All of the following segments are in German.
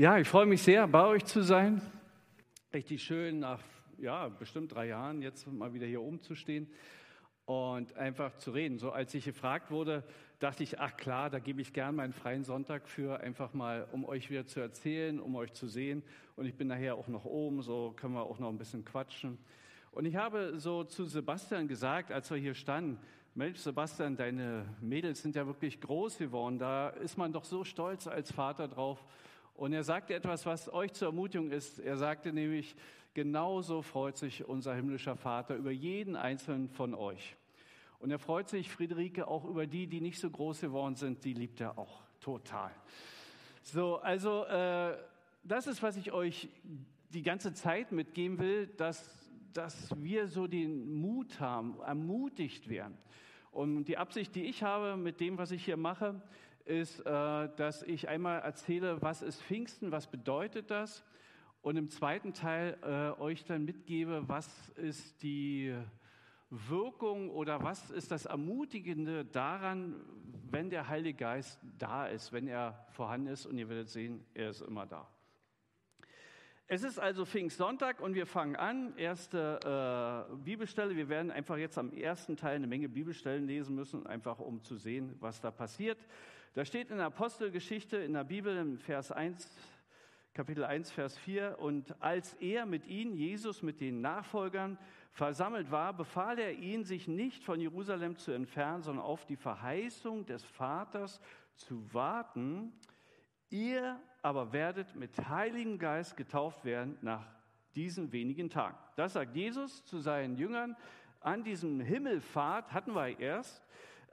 Ja, ich freue mich sehr, bei euch zu sein. Richtig schön, nach ja, bestimmt drei Jahren jetzt mal wieder hier oben zu stehen und einfach zu reden. So als ich gefragt wurde, dachte ich, ach klar, da gebe ich gern meinen freien Sonntag für, einfach mal, um euch wieder zu erzählen, um euch zu sehen. Und ich bin nachher auch noch oben, so können wir auch noch ein bisschen quatschen. Und ich habe so zu Sebastian gesagt, als wir hier standen, Mensch, Sebastian, deine Mädels sind ja wirklich groß geworden. Da ist man doch so stolz als Vater drauf. Und er sagte etwas, was euch zur Ermutigung ist. Er sagte nämlich, genauso freut sich unser himmlischer Vater über jeden einzelnen von euch. Und er freut sich, Friederike, auch über die, die nicht so groß geworden sind, die liebt er auch total. So, also äh, das ist, was ich euch die ganze Zeit mitgeben will, dass, dass wir so den Mut haben, ermutigt werden. Und die Absicht, die ich habe mit dem, was ich hier mache, ist, äh, dass ich einmal erzähle, was ist Pfingsten, was bedeutet das? Und im zweiten Teil äh, euch dann mitgebe, was ist die Wirkung oder was ist das Ermutigende daran, wenn der Heilige Geist da ist, wenn er vorhanden ist und ihr werdet sehen, er ist immer da. Es ist also Pfingstsonntag und wir fangen an. Erste äh, Bibelstelle. Wir werden einfach jetzt am ersten Teil eine Menge Bibelstellen lesen müssen, einfach um zu sehen, was da passiert. Da steht in der Apostelgeschichte in der Bibel im Vers 1, Kapitel 1, Vers 4, und als er mit ihnen, Jesus, mit den Nachfolgern versammelt war, befahl er ihnen, sich nicht von Jerusalem zu entfernen, sondern auf die Verheißung des Vaters zu warten. Ihr aber werdet mit Heiligem Geist getauft werden nach diesen wenigen Tagen. Das sagt Jesus zu seinen Jüngern an diesem Himmelfahrt, hatten wir erst.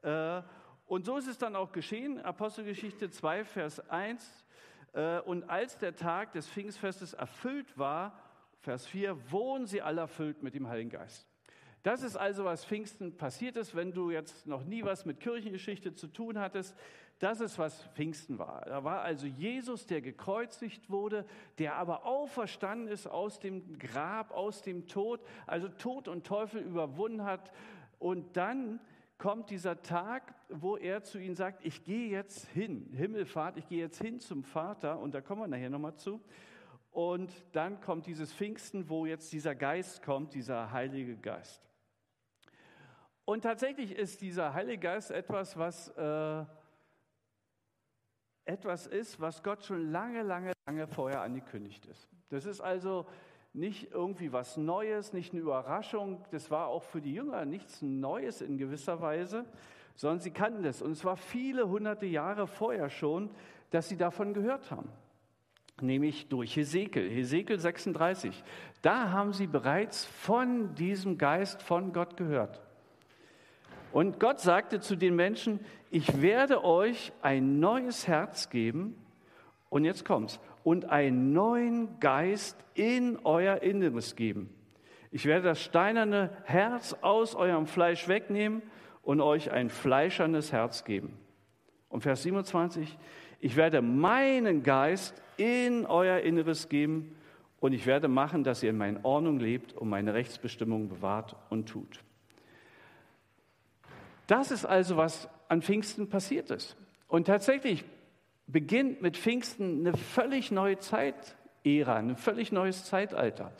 Äh, und so ist es dann auch geschehen, Apostelgeschichte 2, Vers 1. Äh, und als der Tag des Pfingstfestes erfüllt war, Vers 4, wurden sie alle erfüllt mit dem Heiligen Geist. Das ist also, was Pfingsten passiert ist, wenn du jetzt noch nie was mit Kirchengeschichte zu tun hattest. Das ist, was Pfingsten war. Da war also Jesus, der gekreuzigt wurde, der aber auferstanden ist aus dem Grab, aus dem Tod, also Tod und Teufel überwunden hat und dann kommt dieser Tag, wo er zu ihnen sagt, ich gehe jetzt hin, Himmelfahrt, ich gehe jetzt hin zum Vater und da kommen wir nachher nochmal zu. Und dann kommt dieses Pfingsten, wo jetzt dieser Geist kommt, dieser Heilige Geist. Und tatsächlich ist dieser Heilige Geist etwas, was äh, etwas ist, was Gott schon lange, lange, lange vorher angekündigt ist. Das ist also nicht irgendwie was Neues, nicht eine Überraschung. Das war auch für die Jünger nichts Neues in gewisser Weise, sondern sie kannten das. Und es war viele hunderte Jahre vorher schon, dass sie davon gehört haben. Nämlich durch Hesekiel, Hesekiel 36. Da haben sie bereits von diesem Geist von Gott gehört. Und Gott sagte zu den Menschen, ich werde euch ein neues Herz geben. Und jetzt kommt's und einen neuen Geist in euer Inneres geben. Ich werde das steinerne Herz aus eurem Fleisch wegnehmen und euch ein fleischernes Herz geben. Und Vers 27, ich werde meinen Geist in euer Inneres geben und ich werde machen, dass ihr in meiner Ordnung lebt und meine Rechtsbestimmung bewahrt und tut. Das ist also, was an Pfingsten passiert ist. Und tatsächlich beginnt mit Pfingsten eine völlig neue Zeitära, ein völlig neues Zeitalter.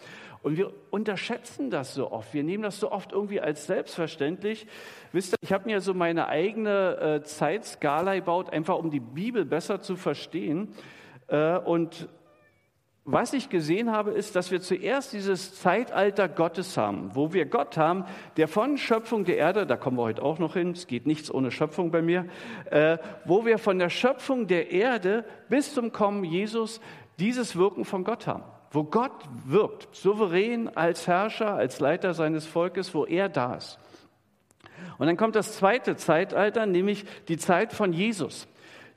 Und wir unterschätzen das so oft. Wir nehmen das so oft irgendwie als selbstverständlich. Wisst ihr, ich habe mir so meine eigene äh, Zeitskala gebaut, einfach um die Bibel besser zu verstehen. Äh, und was ich gesehen habe, ist, dass wir zuerst dieses Zeitalter Gottes haben, wo wir Gott haben, der von Schöpfung der Erde, da kommen wir heute auch noch hin, es geht nichts ohne Schöpfung bei mir, äh, wo wir von der Schöpfung der Erde bis zum Kommen Jesus dieses Wirken von Gott haben, wo Gott wirkt, souverän als Herrscher, als Leiter seines Volkes, wo er da ist. Und dann kommt das zweite Zeitalter, nämlich die Zeit von Jesus.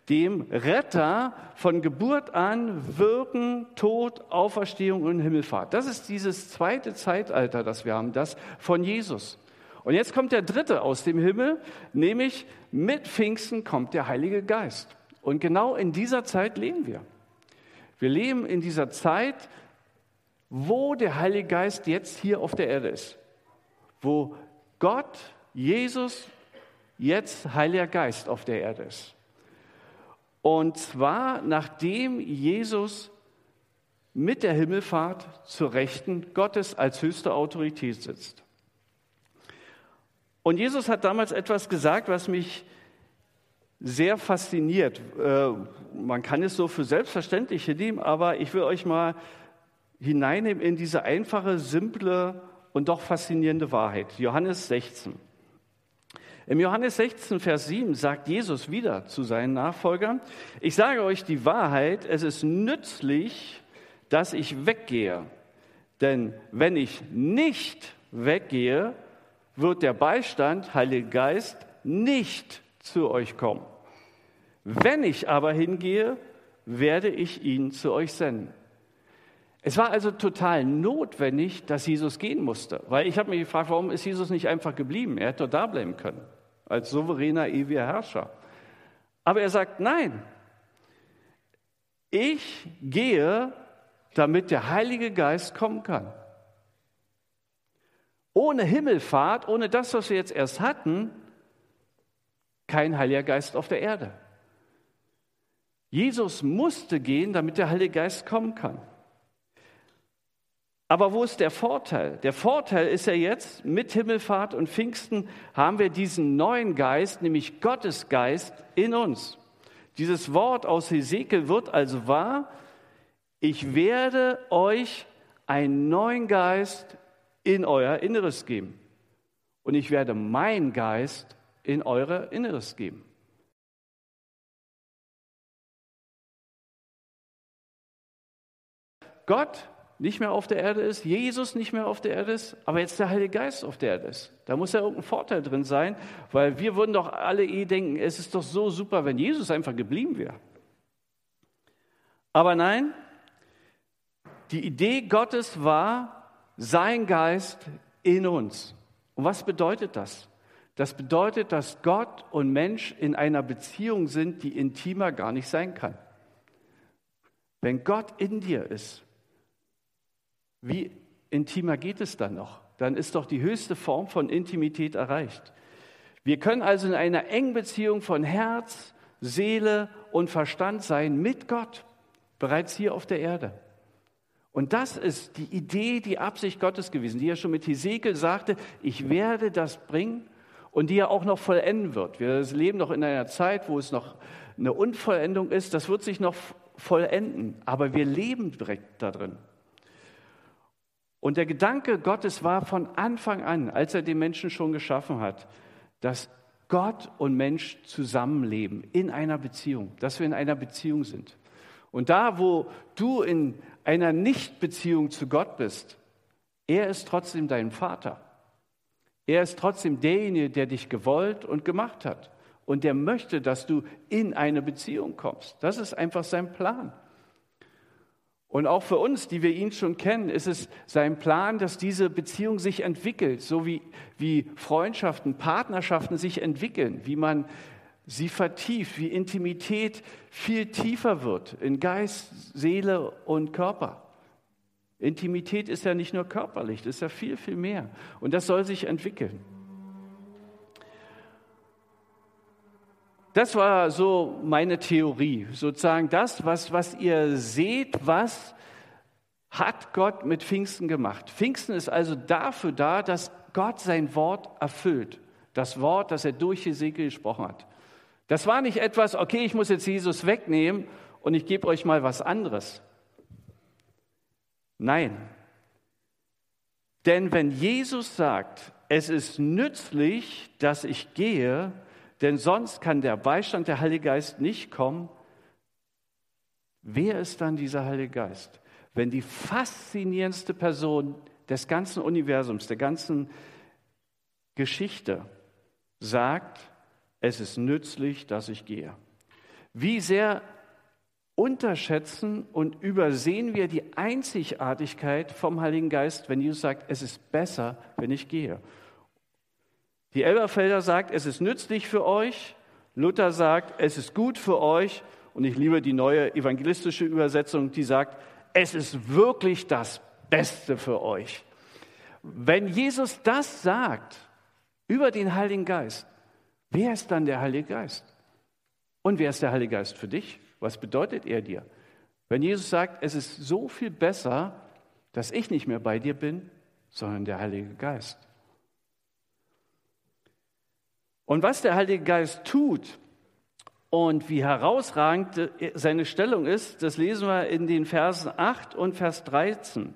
Dem Retter von Geburt an, Wirken, Tod, Auferstehung und Himmelfahrt. Das ist dieses zweite Zeitalter, das wir haben, das von Jesus. Und jetzt kommt der dritte aus dem Himmel, nämlich mit Pfingsten kommt der Heilige Geist. Und genau in dieser Zeit leben wir. Wir leben in dieser Zeit, wo der Heilige Geist jetzt hier auf der Erde ist. Wo Gott, Jesus, jetzt Heiliger Geist auf der Erde ist. Und zwar nachdem Jesus mit der Himmelfahrt zur Rechten Gottes als höchste Autorität sitzt. Und Jesus hat damals etwas gesagt, was mich sehr fasziniert. Äh, man kann es so für selbstverständlich nehmen, aber ich will euch mal hineinnehmen in diese einfache, simple und doch faszinierende Wahrheit. Johannes 16. Im Johannes 16, Vers 7 sagt Jesus wieder zu seinen Nachfolgern, ich sage euch die Wahrheit, es ist nützlich, dass ich weggehe. Denn wenn ich nicht weggehe, wird der Beistand, Heilige Geist, nicht zu euch kommen. Wenn ich aber hingehe, werde ich ihn zu euch senden. Es war also total notwendig, dass Jesus gehen musste, weil ich habe mich gefragt, warum ist Jesus nicht einfach geblieben? Er hätte doch da bleiben können, als souveräner, ewiger Herrscher. Aber er sagt, nein, ich gehe, damit der Heilige Geist kommen kann. Ohne Himmelfahrt, ohne das, was wir jetzt erst hatten, kein Heiliger Geist auf der Erde. Jesus musste gehen, damit der Heilige Geist kommen kann. Aber wo ist der Vorteil? Der Vorteil ist ja jetzt, mit Himmelfahrt und Pfingsten haben wir diesen neuen Geist, nämlich Gottes Geist in uns. Dieses Wort aus Hesekiel wird also wahr, ich werde euch einen neuen Geist in euer Inneres geben. Und ich werde meinen Geist in euer Inneres geben. Gott nicht mehr auf der Erde ist, Jesus nicht mehr auf der Erde ist, aber jetzt der Heilige Geist auf der Erde ist. Da muss ja irgendein Vorteil drin sein, weil wir würden doch alle eh denken, es ist doch so super, wenn Jesus einfach geblieben wäre. Aber nein, die Idee Gottes war sein Geist in uns. Und was bedeutet das? Das bedeutet, dass Gott und Mensch in einer Beziehung sind, die intimer gar nicht sein kann. Wenn Gott in dir ist, wie intimer geht es dann noch? Dann ist doch die höchste Form von Intimität erreicht. Wir können also in einer engen Beziehung von Herz, Seele und Verstand sein mit Gott, bereits hier auf der Erde. Und das ist die Idee, die Absicht Gottes gewesen, die er schon mit Hesekiel sagte, ich werde das bringen und die er auch noch vollenden wird. Wir leben noch in einer Zeit, wo es noch eine Unvollendung ist, das wird sich noch vollenden, aber wir leben direkt da drin. Und der Gedanke Gottes war von Anfang an, als er den Menschen schon geschaffen hat, dass Gott und Mensch zusammenleben in einer Beziehung, dass wir in einer Beziehung sind. Und da, wo du in einer Nichtbeziehung zu Gott bist, er ist trotzdem dein Vater. Er ist trotzdem derjenige, der dich gewollt und gemacht hat. Und der möchte, dass du in eine Beziehung kommst. Das ist einfach sein Plan. Und auch für uns, die wir ihn schon kennen, ist es sein Plan, dass diese Beziehung sich entwickelt, so wie, wie Freundschaften, Partnerschaften sich entwickeln, wie man sie vertieft, wie Intimität viel tiefer wird in Geist, Seele und Körper. Intimität ist ja nicht nur körperlich, das ist ja viel, viel mehr. Und das soll sich entwickeln. Das war so meine Theorie, sozusagen das, was, was ihr seht, was hat Gott mit Pfingsten gemacht. Pfingsten ist also dafür da, dass Gott sein Wort erfüllt. Das Wort, das er durch Hesekiel gesprochen hat. Das war nicht etwas, okay, ich muss jetzt Jesus wegnehmen und ich gebe euch mal was anderes. Nein. Denn wenn Jesus sagt, es ist nützlich, dass ich gehe, denn sonst kann der Beistand der Heilige Geist nicht kommen. Wer ist dann dieser Heilige Geist? Wenn die faszinierendste Person des ganzen Universums, der ganzen Geschichte sagt, es ist nützlich, dass ich gehe. Wie sehr unterschätzen und übersehen wir die Einzigartigkeit vom Heiligen Geist, wenn Jesus sagt, es ist besser, wenn ich gehe. Die Elberfelder sagt, es ist nützlich für euch. Luther sagt, es ist gut für euch. Und ich liebe die neue evangelistische Übersetzung, die sagt, es ist wirklich das Beste für euch. Wenn Jesus das sagt über den Heiligen Geist, wer ist dann der Heilige Geist? Und wer ist der Heilige Geist für dich? Was bedeutet er dir? Wenn Jesus sagt, es ist so viel besser, dass ich nicht mehr bei dir bin, sondern der Heilige Geist. Und was der Heilige Geist tut und wie herausragend seine Stellung ist, das lesen wir in den Versen 8 und Vers 13.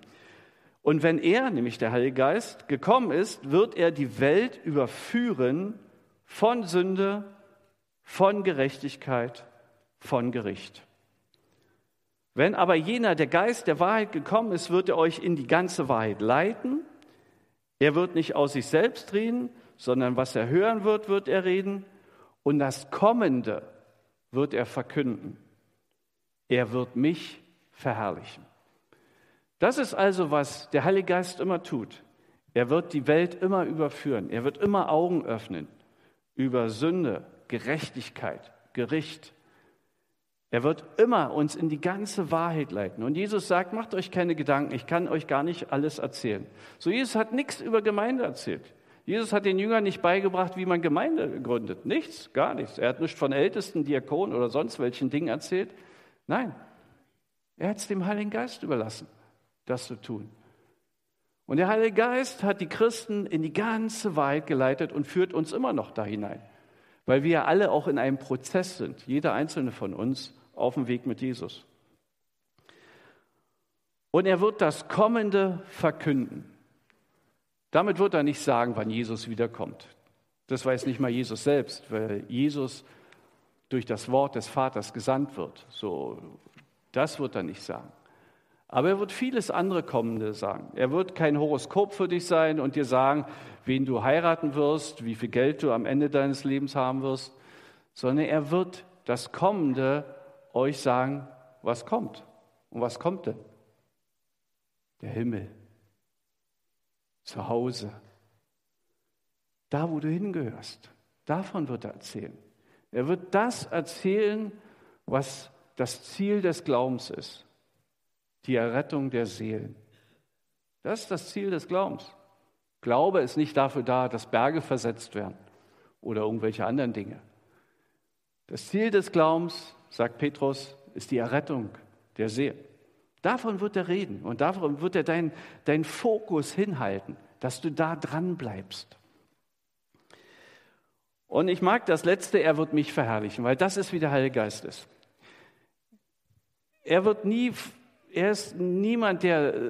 Und wenn er, nämlich der Heilige Geist, gekommen ist, wird er die Welt überführen von Sünde, von Gerechtigkeit von Gericht. Wenn aber jener, der Geist der Wahrheit gekommen ist, wird er euch in die ganze Wahrheit leiten. Er wird nicht aus sich selbst reden, sondern was er hören wird, wird er reden. Und das Kommende wird er verkünden. Er wird mich verherrlichen. Das ist also, was der Heilige Geist immer tut. Er wird die Welt immer überführen. Er wird immer Augen öffnen über Sünde, Gerechtigkeit, Gericht. Er wird immer uns in die ganze Wahrheit leiten. Und Jesus sagt, macht euch keine Gedanken, ich kann euch gar nicht alles erzählen. So, Jesus hat nichts über Gemeinde erzählt. Jesus hat den Jüngern nicht beigebracht, wie man Gemeinde gründet. Nichts, gar nichts. Er hat nicht von Ältesten, Diakonen oder sonst welchen Dingen erzählt. Nein, er hat es dem Heiligen Geist überlassen, das zu tun. Und der Heilige Geist hat die Christen in die ganze Wahrheit geleitet und führt uns immer noch da hinein, weil wir alle auch in einem Prozess sind, jeder einzelne von uns auf dem Weg mit Jesus. Und er wird das Kommende verkünden. Damit wird er nicht sagen, wann Jesus wiederkommt. Das weiß nicht mal Jesus selbst, weil Jesus durch das Wort des Vaters gesandt wird. So, das wird er nicht sagen. Aber er wird vieles andere Kommende sagen. Er wird kein Horoskop für dich sein und dir sagen, wen du heiraten wirst, wie viel Geld du am Ende deines Lebens haben wirst, sondern er wird das Kommende euch sagen, was kommt. Und was kommt denn? Der Himmel. Zu Hause. Da, wo du hingehörst. Davon wird er erzählen. Er wird das erzählen, was das Ziel des Glaubens ist. Die Errettung der Seelen. Das ist das Ziel des Glaubens. Glaube ist nicht dafür da, dass Berge versetzt werden oder irgendwelche anderen Dinge. Das Ziel des Glaubens sagt Petrus, ist die Errettung der Seele. Davon wird er reden und davon wird er deinen dein Fokus hinhalten, dass du da dran bleibst. Und ich mag das Letzte, er wird mich verherrlichen, weil das ist, wie der Heilige Geist ist. Er wird nie, er ist niemand, der äh,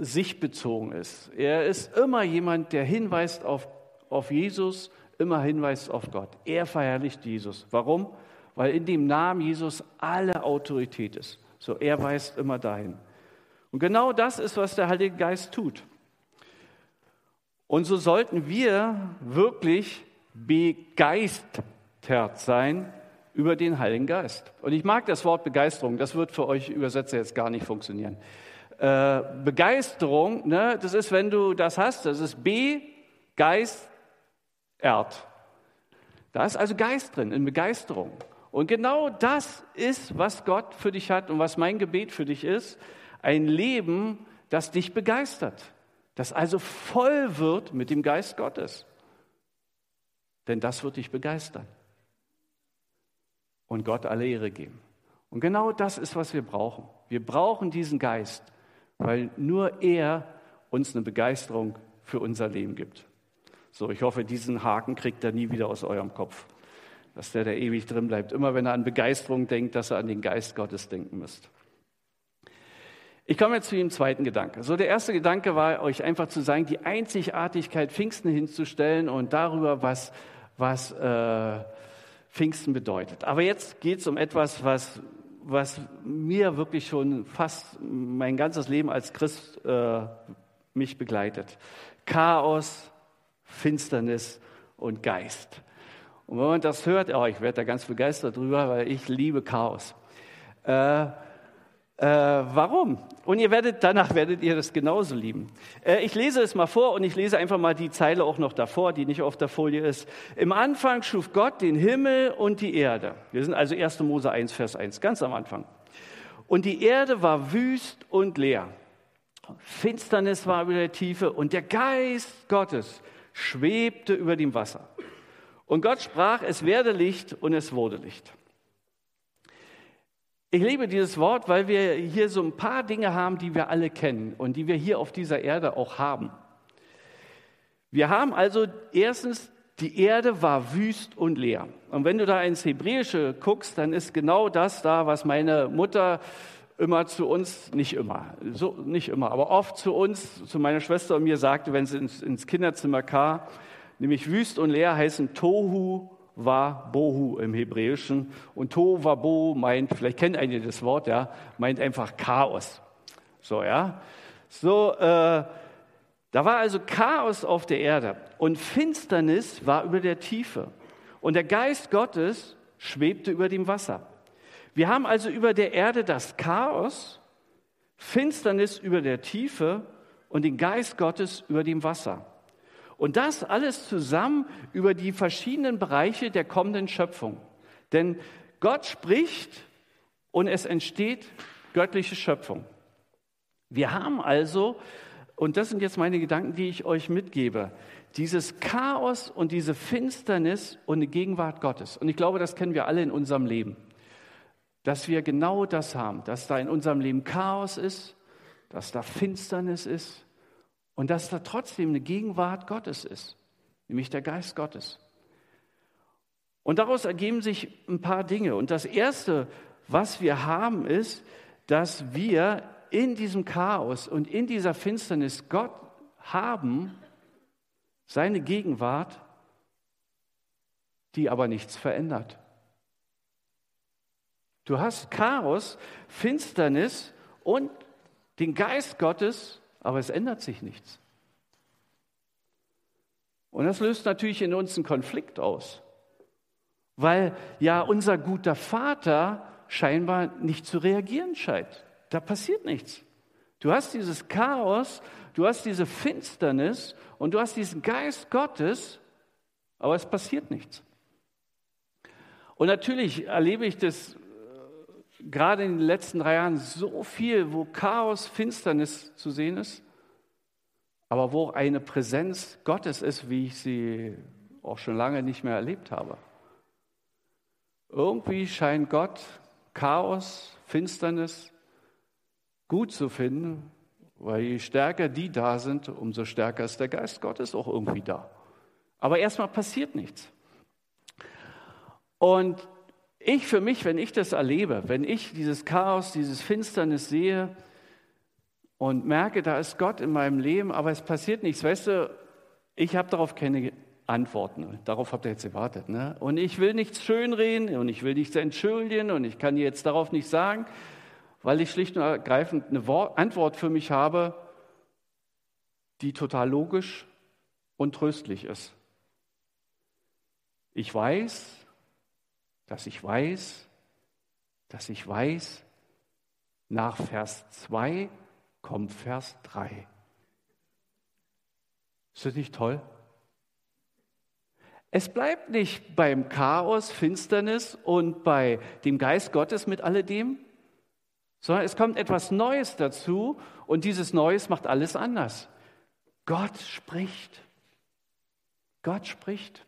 sich bezogen ist. Er ist immer jemand, der hinweist auf, auf Jesus, immer hinweist auf Gott. Er verherrlicht Jesus. Warum? weil in dem Namen Jesus alle Autorität ist. So, er weist immer dahin. Und genau das ist, was der Heilige Geist tut. Und so sollten wir wirklich begeistert sein über den Heiligen Geist. Und ich mag das Wort Begeisterung, das wird für euch Übersetzer jetzt gar nicht funktionieren. Äh, Begeisterung, ne, das ist, wenn du das hast, das ist begeistert. Da ist also Geist drin, in Begeisterung. Und genau das ist, was Gott für dich hat und was mein Gebet für dich ist. Ein Leben, das dich begeistert, das also voll wird mit dem Geist Gottes. Denn das wird dich begeistern und Gott alle Ehre geben. Und genau das ist, was wir brauchen. Wir brauchen diesen Geist, weil nur er uns eine Begeisterung für unser Leben gibt. So, ich hoffe, diesen Haken kriegt er nie wieder aus eurem Kopf dass der da ewig drin bleibt. Immer wenn er an Begeisterung denkt, dass er an den Geist Gottes denken müsst. Ich komme jetzt zu dem zweiten Gedanke. So, der erste Gedanke war, euch einfach zu sagen, die Einzigartigkeit Pfingsten hinzustellen und darüber, was, was äh, Pfingsten bedeutet. Aber jetzt geht es um etwas, was, was mir wirklich schon fast mein ganzes Leben als Christ äh, mich begleitet. Chaos, Finsternis und Geist. Und wenn man das hört, oh, ich werde da ganz begeistert drüber, weil ich liebe Chaos. Äh, äh, warum? Und ihr werdet, danach werdet ihr das genauso lieben. Äh, ich lese es mal vor und ich lese einfach mal die Zeile auch noch davor, die nicht auf der Folie ist. Im Anfang schuf Gott den Himmel und die Erde. Wir sind also 1. Mose 1, Vers 1, ganz am Anfang. Und die Erde war wüst und leer. Finsternis war über der Tiefe und der Geist Gottes schwebte über dem Wasser. Und Gott sprach, es werde Licht und es wurde Licht. Ich liebe dieses Wort, weil wir hier so ein paar Dinge haben, die wir alle kennen und die wir hier auf dieser Erde auch haben. Wir haben also erstens, die Erde war wüst und leer. Und wenn du da ins Hebräische guckst, dann ist genau das da, was meine Mutter immer zu uns, nicht immer, so, nicht immer, aber oft zu uns, zu meiner Schwester und mir sagte, wenn sie ins, ins Kinderzimmer kam, nämlich wüst und leer heißen Tohu war Bohu im Hebräischen. Und To war Bo meint, vielleicht kennt einige das Wort, ja, meint einfach Chaos. So, ja. So, äh, da war also Chaos auf der Erde und Finsternis war über der Tiefe. Und der Geist Gottes schwebte über dem Wasser. Wir haben also über der Erde das Chaos, Finsternis über der Tiefe und den Geist Gottes über dem Wasser. Und das alles zusammen über die verschiedenen Bereiche der kommenden Schöpfung. Denn Gott spricht und es entsteht göttliche Schöpfung. Wir haben also, und das sind jetzt meine Gedanken, die ich euch mitgebe, dieses Chaos und diese Finsternis und die Gegenwart Gottes. Und ich glaube, das kennen wir alle in unserem Leben. Dass wir genau das haben, dass da in unserem Leben Chaos ist, dass da Finsternis ist, und dass da trotzdem eine Gegenwart Gottes ist, nämlich der Geist Gottes. Und daraus ergeben sich ein paar Dinge. Und das Erste, was wir haben, ist, dass wir in diesem Chaos und in dieser Finsternis Gott haben, seine Gegenwart, die aber nichts verändert. Du hast Chaos, Finsternis und den Geist Gottes, aber es ändert sich nichts. Und das löst natürlich in uns einen Konflikt aus, weil ja unser guter Vater scheinbar nicht zu reagieren scheint. Da passiert nichts. Du hast dieses Chaos, du hast diese Finsternis und du hast diesen Geist Gottes, aber es passiert nichts. Und natürlich erlebe ich das gerade in den letzten drei Jahren so viel, wo Chaos, Finsternis zu sehen ist, aber wo eine Präsenz Gottes ist, wie ich sie auch schon lange nicht mehr erlebt habe. Irgendwie scheint Gott Chaos, Finsternis gut zu finden, weil je stärker die da sind, umso stärker ist der Geist Gottes auch irgendwie da. Aber erstmal passiert nichts. Und ich für mich, wenn ich das erlebe, wenn ich dieses Chaos, dieses Finsternis sehe und merke, da ist Gott in meinem Leben, aber es passiert nichts, weißt du, ich habe darauf keine Antworten. Darauf habt ihr jetzt gewartet. Ne? Und ich will nichts schönreden und ich will nichts entschuldigen und ich kann jetzt darauf nicht sagen, weil ich schlicht und ergreifend eine Antwort für mich habe, die total logisch und tröstlich ist. Ich weiß, dass ich weiß, dass ich weiß, nach Vers 2 kommt Vers 3. Ist das nicht toll? Es bleibt nicht beim Chaos, Finsternis und bei dem Geist Gottes mit alledem, sondern es kommt etwas Neues dazu und dieses Neues macht alles anders. Gott spricht. Gott spricht.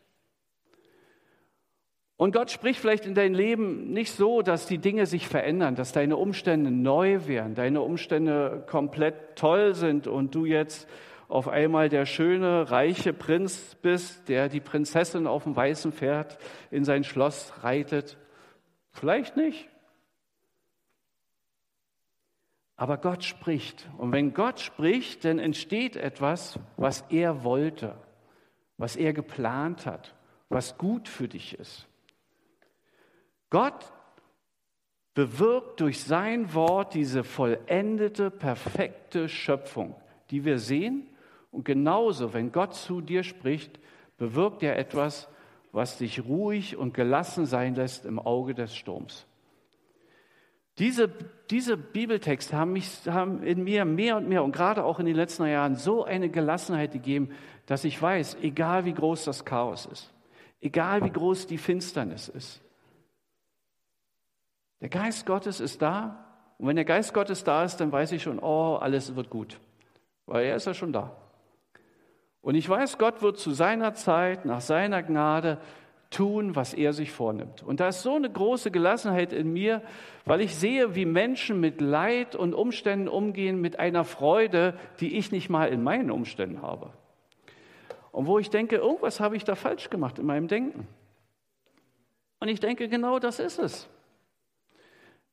Und Gott spricht vielleicht in dein Leben nicht so, dass die Dinge sich verändern, dass deine Umstände neu werden, deine Umstände komplett toll sind und du jetzt auf einmal der schöne, reiche Prinz bist, der die Prinzessin auf dem weißen Pferd in sein Schloss reitet. Vielleicht nicht. Aber Gott spricht. Und wenn Gott spricht, dann entsteht etwas, was er wollte, was er geplant hat, was gut für dich ist. Gott bewirkt durch sein Wort diese vollendete, perfekte Schöpfung, die wir sehen. Und genauso, wenn Gott zu dir spricht, bewirkt er etwas, was dich ruhig und gelassen sein lässt im Auge des Sturms. Diese, diese Bibeltexte haben, mich, haben in mir mehr und mehr und gerade auch in den letzten Jahren so eine Gelassenheit gegeben, dass ich weiß, egal wie groß das Chaos ist, egal wie groß die Finsternis ist, der Geist Gottes ist da. Und wenn der Geist Gottes da ist, dann weiß ich schon, oh, alles wird gut. Weil er ist ja schon da. Und ich weiß, Gott wird zu seiner Zeit, nach seiner Gnade tun, was er sich vornimmt. Und da ist so eine große Gelassenheit in mir, weil ich sehe, wie Menschen mit Leid und Umständen umgehen, mit einer Freude, die ich nicht mal in meinen Umständen habe. Und wo ich denke, irgendwas habe ich da falsch gemacht in meinem Denken. Und ich denke, genau das ist es.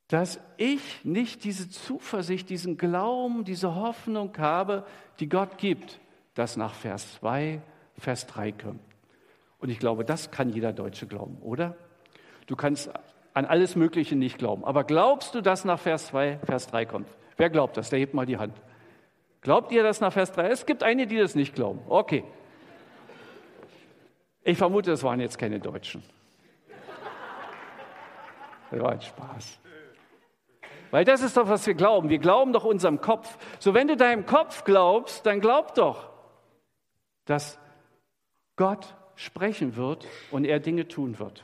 Dass ich nicht diese Zuversicht, diesen Glauben, diese Hoffnung habe, die Gott gibt, das nach Vers 2, Vers 3 kommt. Und ich glaube, das kann jeder Deutsche glauben, oder? Du kannst an alles Mögliche nicht glauben. Aber glaubst du, dass nach Vers 2, Vers 3 kommt? Wer glaubt das? Der hebt mal die Hand. Glaubt ihr, dass nach Vers 3? Es gibt einige, die das nicht glauben. Okay. Ich vermute, das waren jetzt keine Deutschen. Das war ein Spaß. Weil das ist doch, was wir glauben. Wir glauben doch unserem Kopf. So, wenn du deinem Kopf glaubst, dann glaub doch, dass Gott sprechen wird und er Dinge tun wird.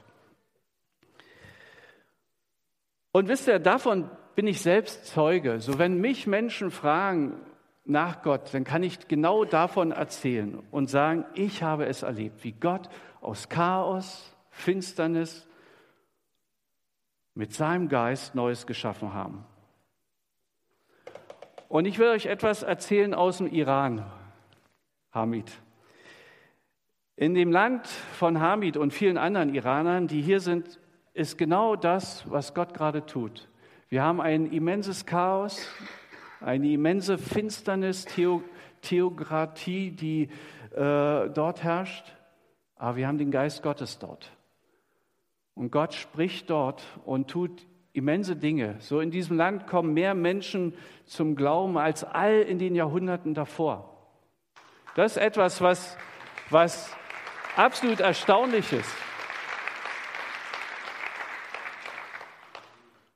Und wisst ihr, davon bin ich selbst Zeuge. So wenn mich Menschen fragen nach Gott, dann kann ich genau davon erzählen und sagen, ich habe es erlebt, wie Gott aus Chaos, Finsternis mit seinem Geist Neues geschaffen haben. Und ich will euch etwas erzählen aus dem Iran, Hamid. In dem Land von Hamid und vielen anderen Iranern, die hier sind, ist genau das, was Gott gerade tut. Wir haben ein immenses Chaos, eine immense Finsternis, Theo Theokratie, die äh, dort herrscht, aber wir haben den Geist Gottes dort. Und Gott spricht dort und tut immense Dinge. So in diesem Land kommen mehr Menschen zum Glauben als all in den Jahrhunderten davor. Das ist etwas, was, was absolut Erstaunliches,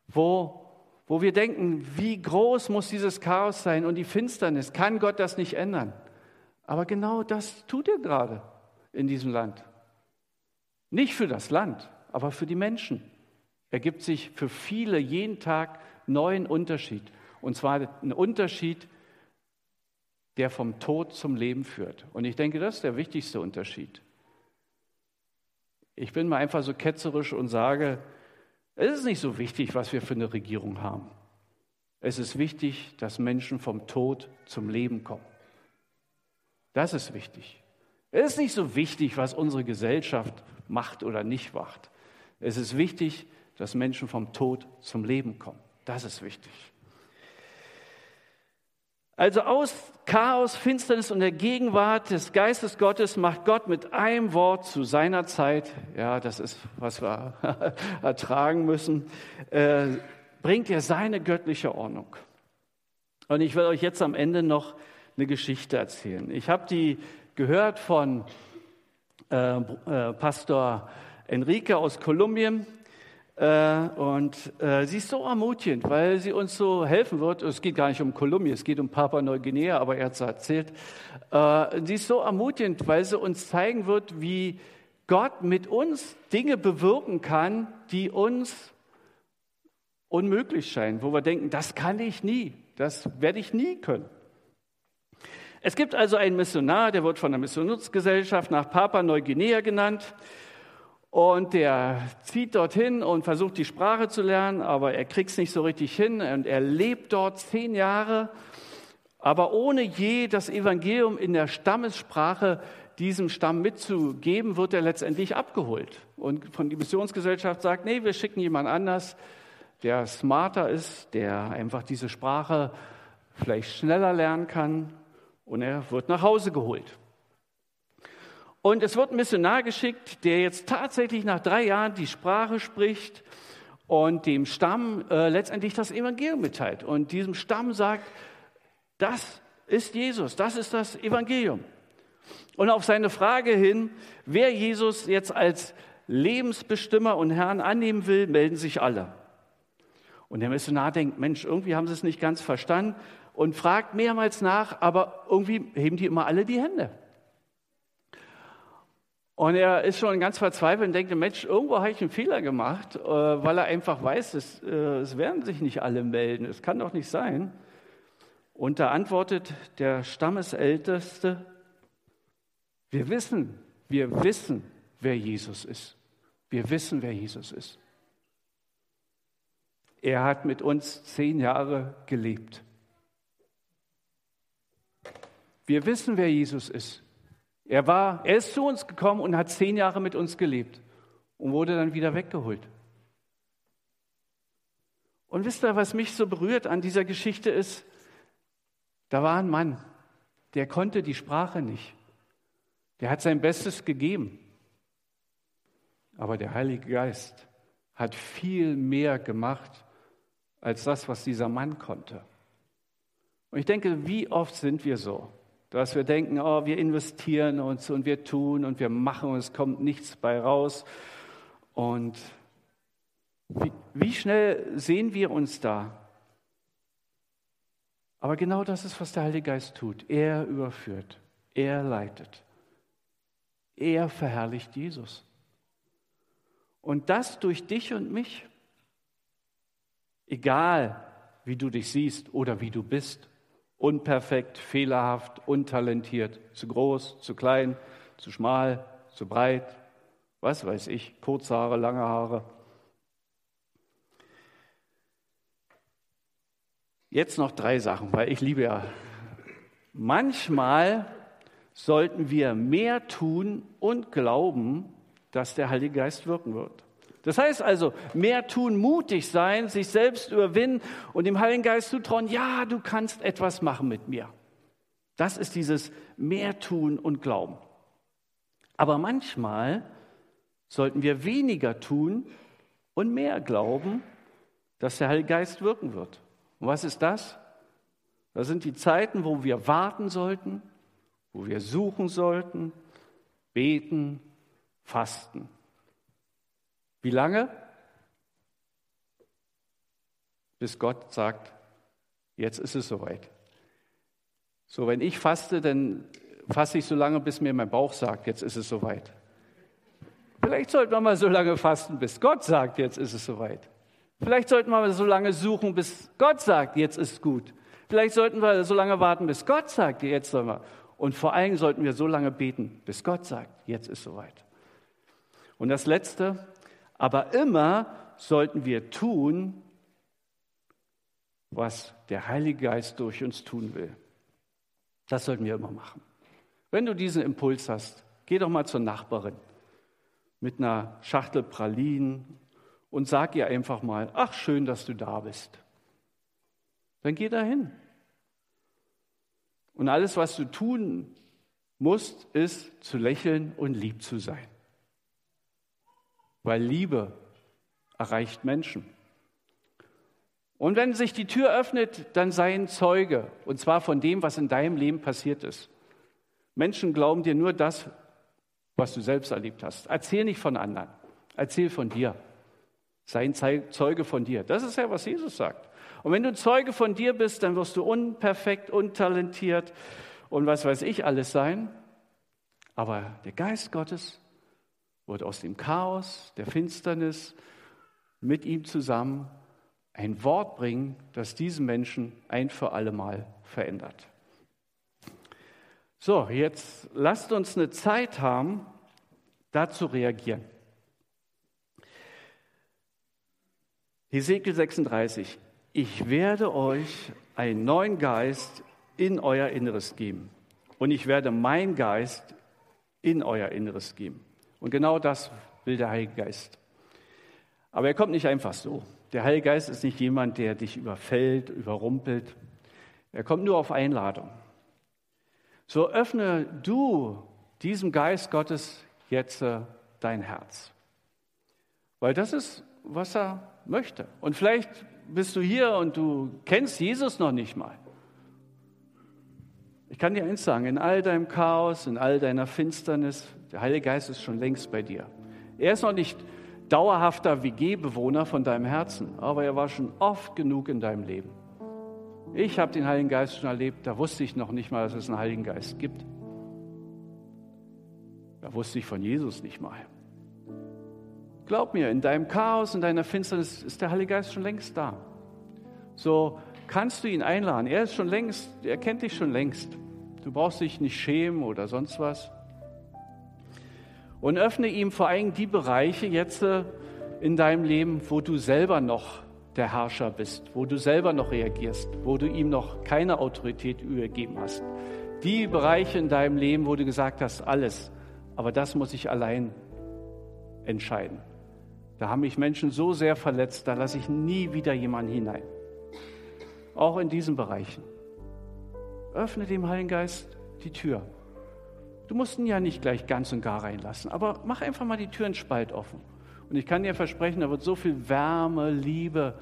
wo, wo wir denken, wie groß muss dieses Chaos sein und die Finsternis, kann Gott das nicht ändern? Aber genau das tut er gerade in diesem Land. Nicht für das Land, aber für die Menschen. Er gibt sich für viele jeden Tag neuen Unterschied. Und zwar einen Unterschied, der vom Tod zum Leben führt. Und ich denke, das ist der wichtigste Unterschied. Ich bin mal einfach so ketzerisch und sage, es ist nicht so wichtig, was wir für eine Regierung haben. Es ist wichtig, dass Menschen vom Tod zum Leben kommen. Das ist wichtig. Es ist nicht so wichtig, was unsere Gesellschaft macht oder nicht macht. Es ist wichtig, dass Menschen vom Tod zum Leben kommen. Das ist wichtig. Also aus Chaos, Finsternis und der Gegenwart des Geistes Gottes macht Gott mit einem Wort zu seiner Zeit, ja, das ist, was wir ertragen müssen, äh, bringt er seine göttliche Ordnung. Und ich will euch jetzt am Ende noch eine Geschichte erzählen. Ich habe die gehört von äh, äh, Pastor Enrique aus Kolumbien. Äh, und äh, sie ist so ermutigend, weil sie uns so helfen wird. Es geht gar nicht um Kolumbien, es geht um Papua Neuguinea, aber er hat es erzählt. Äh, sie ist so ermutigend, weil sie uns zeigen wird, wie Gott mit uns Dinge bewirken kann, die uns unmöglich scheinen, wo wir denken, das kann ich nie, das werde ich nie können. Es gibt also einen Missionar, der wird von der Missionsgesellschaft nach Papua Neuguinea genannt. Und der zieht dorthin und versucht die Sprache zu lernen, aber er kriegt es nicht so richtig hin. Und er lebt dort zehn Jahre, aber ohne je das Evangelium in der Stammessprache diesem Stamm mitzugeben, wird er letztendlich abgeholt. Und von der Missionsgesellschaft sagt, nee, wir schicken jemand anders, der smarter ist, der einfach diese Sprache vielleicht schneller lernen kann. Und er wird nach Hause geholt. Und es wird ein Missionar geschickt, der jetzt tatsächlich nach drei Jahren die Sprache spricht und dem Stamm äh, letztendlich das Evangelium mitteilt. Und diesem Stamm sagt, das ist Jesus, das ist das Evangelium. Und auf seine Frage hin, wer Jesus jetzt als Lebensbestimmer und Herrn annehmen will, melden sich alle. Und der Missionar denkt, Mensch, irgendwie haben sie es nicht ganz verstanden und fragt mehrmals nach, aber irgendwie heben die immer alle die Hände. Und er ist schon ganz verzweifelt und denkt, Mensch, irgendwo habe ich einen Fehler gemacht, äh, weil er einfach weiß, es, äh, es werden sich nicht alle melden. Es kann doch nicht sein. Und da antwortet der Stammesälteste, wir wissen, wir wissen, wer Jesus ist. Wir wissen, wer Jesus ist. Er hat mit uns zehn Jahre gelebt. Wir wissen, wer Jesus ist. Er, war, er ist zu uns gekommen und hat zehn Jahre mit uns gelebt und wurde dann wieder weggeholt. Und wisst ihr, was mich so berührt an dieser Geschichte ist? Da war ein Mann, der konnte die Sprache nicht. Der hat sein Bestes gegeben. Aber der Heilige Geist hat viel mehr gemacht als das, was dieser Mann konnte. Und ich denke, wie oft sind wir so? Dass wir denken, oh, wir investieren uns und wir tun und wir machen und es kommt nichts bei raus. Und wie, wie schnell sehen wir uns da? Aber genau das ist, was der Heilige Geist tut. Er überführt, er leitet, er verherrlicht Jesus. Und das durch dich und mich. Egal, wie du dich siehst oder wie du bist unperfekt, fehlerhaft, untalentiert, zu groß, zu klein, zu schmal, zu breit, was weiß ich, kurze Haare, lange Haare. Jetzt noch drei Sachen, weil ich liebe ja. Manchmal sollten wir mehr tun und glauben, dass der Heilige Geist wirken wird. Das heißt also, mehr tun, mutig sein, sich selbst überwinden und dem Heiligen Geist zutrauen, ja, du kannst etwas machen mit mir. Das ist dieses mehr tun und glauben. Aber manchmal sollten wir weniger tun und mehr glauben, dass der Heilige Geist wirken wird. Und was ist das? Das sind die Zeiten, wo wir warten sollten, wo wir suchen sollten, beten, fasten. Wie lange? Bis Gott sagt, jetzt ist es soweit. So, wenn ich faste, dann faste ich so lange, bis mir mein Bauch sagt, jetzt ist es soweit. Vielleicht sollten wir mal so lange fasten, bis Gott sagt, jetzt ist es soweit. Vielleicht sollten wir mal so lange suchen, bis Gott sagt, jetzt ist gut. Vielleicht sollten wir so lange warten, bis Gott sagt, jetzt sollen wir. Und vor allem sollten wir so lange beten, bis Gott sagt, jetzt ist soweit. Und das Letzte, aber immer sollten wir tun, was der Heilige Geist durch uns tun will. Das sollten wir immer machen. Wenn du diesen Impuls hast, geh doch mal zur Nachbarin mit einer Schachtel Pralinen und sag ihr einfach mal, ach schön, dass du da bist. Dann geh dahin. Und alles, was du tun musst, ist zu lächeln und lieb zu sein weil Liebe erreicht Menschen. Und wenn sich die Tür öffnet, dann sei ein Zeuge, und zwar von dem, was in deinem Leben passiert ist. Menschen glauben dir nur das, was du selbst erlebt hast. Erzähl nicht von anderen, erzähl von dir. Sei ein Zeuge von dir. Das ist ja, was Jesus sagt. Und wenn du Zeuge von dir bist, dann wirst du unperfekt, untalentiert und was weiß ich alles sein. Aber der Geist Gottes wird aus dem Chaos, der Finsternis mit ihm zusammen ein Wort bringen, das diesen Menschen ein für alle Mal verändert. So, jetzt lasst uns eine Zeit haben, da zu reagieren. Hesekiel 36. Ich werde euch einen neuen Geist in euer Inneres geben. Und ich werde meinen Geist in euer Inneres geben. Und genau das will der Heilige Geist. Aber er kommt nicht einfach so. Der Heilige Geist ist nicht jemand, der dich überfällt, überrumpelt. Er kommt nur auf Einladung. So öffne du diesem Geist Gottes jetzt dein Herz. Weil das ist, was er möchte. Und vielleicht bist du hier und du kennst Jesus noch nicht mal. Ich kann dir eins sagen, in all deinem Chaos, in all deiner Finsternis, der Heilige Geist ist schon längst bei dir. Er ist noch nicht dauerhafter WG-Bewohner von deinem Herzen, aber er war schon oft genug in deinem Leben. Ich habe den Heiligen Geist schon erlebt, da wusste ich noch nicht mal, dass es einen Heiligen Geist gibt. Da wusste ich von Jesus nicht mal. Glaub mir, in deinem Chaos, in deiner Finsternis ist der Heilige Geist schon längst da. So kannst du ihn einladen. Er ist schon längst, er kennt dich schon längst. Du brauchst dich nicht schämen oder sonst was. Und öffne ihm vor allem die Bereiche jetzt äh, in deinem Leben, wo du selber noch der Herrscher bist, wo du selber noch reagierst, wo du ihm noch keine Autorität übergeben hast. Die Bereiche in deinem Leben, wo du gesagt hast, alles, aber das muss ich allein entscheiden. Da haben mich Menschen so sehr verletzt, da lasse ich nie wieder jemanden hinein. Auch in diesen Bereichen. Öffne dem Heiligen Geist die Tür. Du musst ihn ja nicht gleich ganz und gar reinlassen, aber mach einfach mal die Tür einen Spalt offen. Und ich kann dir versprechen, da wird so viel Wärme, Liebe,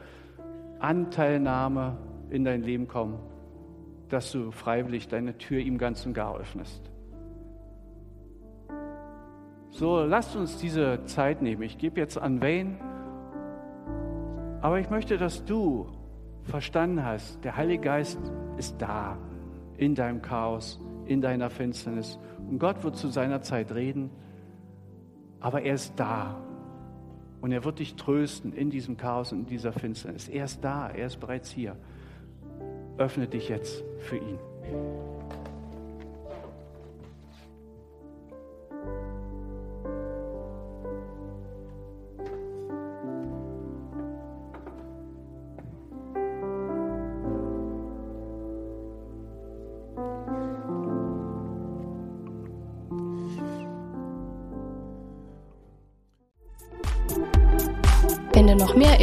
Anteilnahme in dein Leben kommen, dass du freiwillig deine Tür ihm ganz und gar öffnest. So, lasst uns diese Zeit nehmen. Ich gebe jetzt an Wayne, aber ich möchte, dass du verstanden hast, der Heilige Geist ist da, in deinem Chaos, in deiner Finsternis. Und Gott wird zu seiner Zeit reden, aber er ist da. Und er wird dich trösten in diesem Chaos und in dieser Finsternis. Er ist da, er ist bereits hier. Öffne dich jetzt für ihn.